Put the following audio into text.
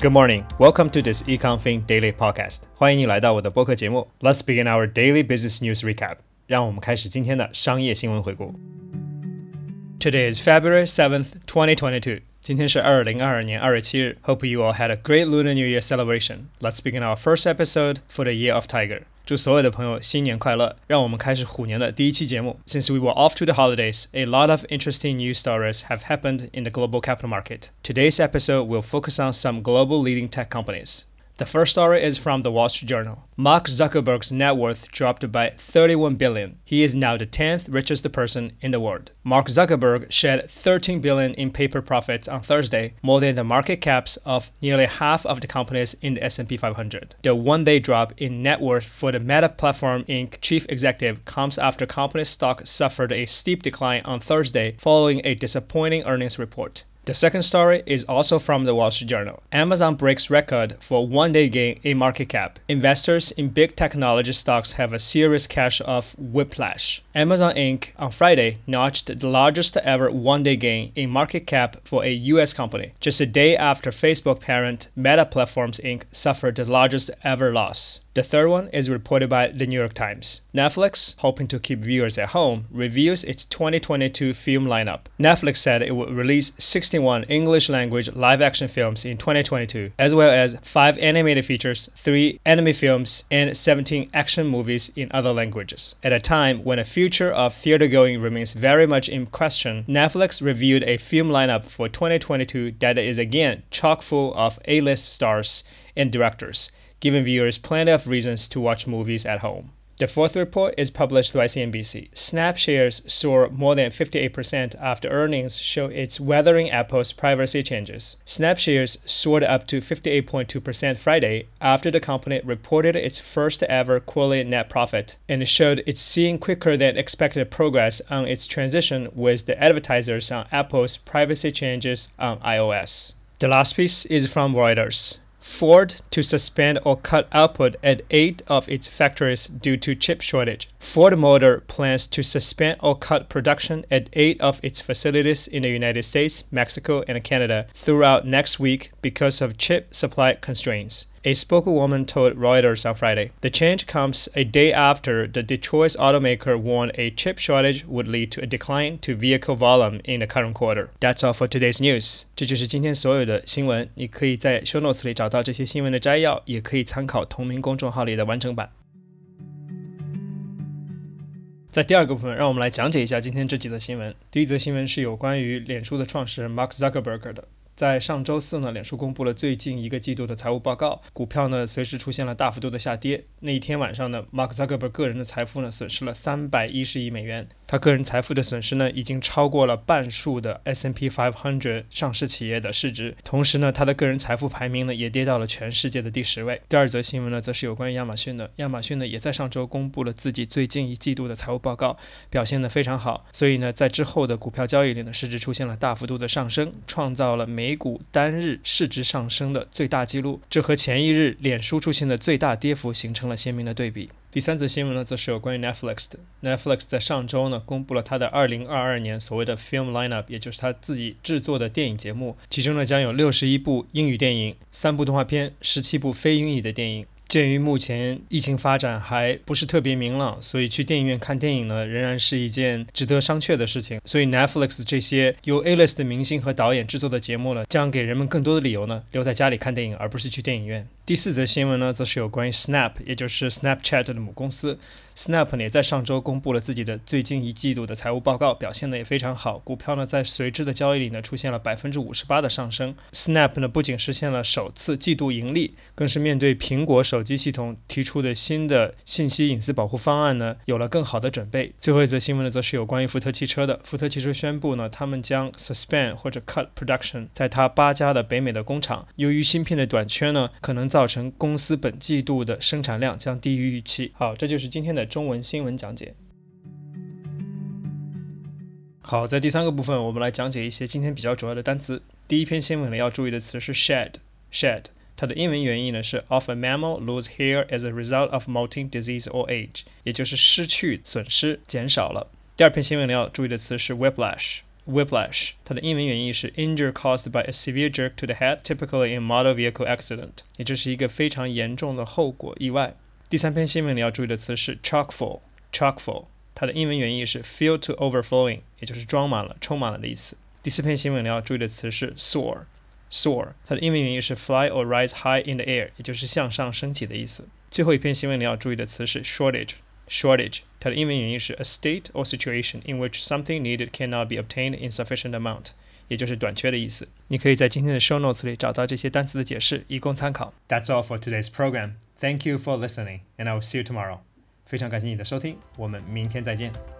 Good morning. Welcome to this EconFin Daily Podcast. 欢迎你来到我的播客节目。Let's begin our daily business news recap. 让我们开始今天的商业新闻回顾。Today is February 7th, 2022. 今天是二零二二年二月七日。Hope you all had a great Lunar New Year celebration. Let's begin our first episode for the Year of Tiger. 祝所有的朋友新年快乐！让我们开始虎年的第一期节目。Since we were off to the holidays, a lot of interesting news stories have happened in the global capital market. Today's episode will focus on some global leading tech companies. The first story is from the Wall Street Journal. Mark Zuckerberg's net worth dropped by 31 billion. He is now the 10th richest person in the world. Mark Zuckerberg shed 13 billion in paper profits on Thursday, more than the market caps of nearly half of the companies in the S&P 500. The one-day drop in net worth for the Meta Platform Inc. chief executive comes after company stock suffered a steep decline on Thursday following a disappointing earnings report. The second story is also from the Wall Street Journal. Amazon breaks record for one day gain in market cap. Investors in big technology stocks have a serious cash of whiplash. Amazon Inc. on Friday notched the largest ever one day gain in market cap for a US company, just a day after Facebook parent Meta Platforms Inc. suffered the largest ever loss. The third one is reported by the New York Times. Netflix, hoping to keep viewers at home, reveals its 2022 film lineup. Netflix said it will release 61 English language live action films in 2022, as well as 5 animated features, 3 anime films, and 17 action movies in other languages. At a time when the future of theater going remains very much in question, Netflix reviewed a film lineup for 2022 that is again chock full of A list stars and directors giving viewers plenty of reasons to watch movies at home. The fourth report is published by CNBC. Snap shares soar more than 58% after earnings show it's weathering Apple's privacy changes. Snap shares soared up to 58.2% Friday after the company reported its first ever quarterly net profit and showed it's seeing quicker than expected progress on its transition with the advertisers on Apple's privacy changes on iOS. The last piece is from Reuters. Ford to suspend or cut output at eight of its factories due to chip shortage. Ford Motor plans to suspend or cut production at eight of its facilities in the United States, Mexico, and Canada throughout next week because of chip supply constraints A spokeswoman told Reuters on Friday. The change comes a day after the Detroit automaker warned a chip shortage would lead to a decline to vehicle volume in the current quarter. That's all for today's news. 这就是今天所有的新闻。你可以在 show notes 里找到这些新闻的摘要，也可以参考同名公众号里的完整版。在第二个部分，让我们来讲解一下今天这几则新闻。第一则新闻是有关于脸书的创始人 Mark Zuckerberg 的。 在上周四呢，脸书公布了最近一个季度的财务报告，股票呢随时出现了大幅度的下跌。那一天晚上呢，Mark Zuckerberg 个人的财富呢损失了三百一十亿美元，他个人财富的损失呢已经超过了半数的 S&P 500上市企业的市值。同时呢，他的个人财富排名呢也跌到了全世界的第十位。第二则新闻呢，则是有关于亚马逊的。亚马逊呢也在上周公布了自己最近一季度的财务报告，表现得非常好。所以呢，在之后的股票交易里呢，市值出现了大幅度的上升，创造了美股单日市值上升的最大记录。这和前一日脸书出现的最大跌幅形成了鲜明的对比。第三则新闻呢，则是有关于 Netflix 的。Netflix 在上周呢，公布了它的2022年所谓的 Film Lineup，也就是它自己制作的电影节目，其中呢将有61部英语电影、三部动画片、17部非英语的电影。鉴于目前疫情发展还不是特别明朗，所以去电影院看电影呢，仍然是一件值得商榷的事情。所以 Netflix 这些由 A-list 的明星和导演制作的节目呢，将给人们更多的理由呢，留在家里看电影，而不是去电影院。第四则新闻呢，则是有关于 Snap，也就是 Snapchat 的母公司。Snap 呢，也在上周公布了自己的最近一季度的财务报告，表现的也非常好。股票呢，在随之的交易里呢，出现了百分之五十八的上升。Snap 呢，不仅实现了首次季度盈利，更是面对苹果手机系统提出的新的信息隐私保护方案呢，有了更好的准备。最后一则新闻呢，则是有关于福特汽车的。福特汽车宣布呢，他们将 suspend 或者 cut production 在它八家的北美的工厂。由于芯片的短缺呢，可能造造成公司本季度的生产量将低于预期。好，这就是今天的。中文新闻讲解。好，在第三个部分，我们来讲解一些今天比较主要的单词。第一篇新闻呢，要注意的词是 shed，shed，它的英文原意呢是 of a mammal lose hair as a result of molting disease or age，也就是失去、损失、减少了。第二篇新闻呢，要注意的词是 whiplash。whiplash，它的英文原意是 injury caused by a severe jerk to the head, typically in motor vehicle accident，也就是一个非常严重的后果意外。第三篇新闻里要注意的词是 chock full，chock full，它的英文原意是 fill to overflowing，也就是装满了、充满了的意思。第四篇新闻里要注意的词是 soar，soar，它的英文原意是 fly or rise high in the air，也就是向上升起的意思。最后一篇新闻里要注意的词是 shortage。 shortage，它的英文原意是 a state or situation in which something needed cannot be obtained in sufficient amount，也就是短缺的意思。你可以在今天的 show notes 里找到这些单词的解释，以供参考。That's all for today's program. Thank you for listening, and I will see you tomorrow. 非常感谢你的收听，我们明天再见。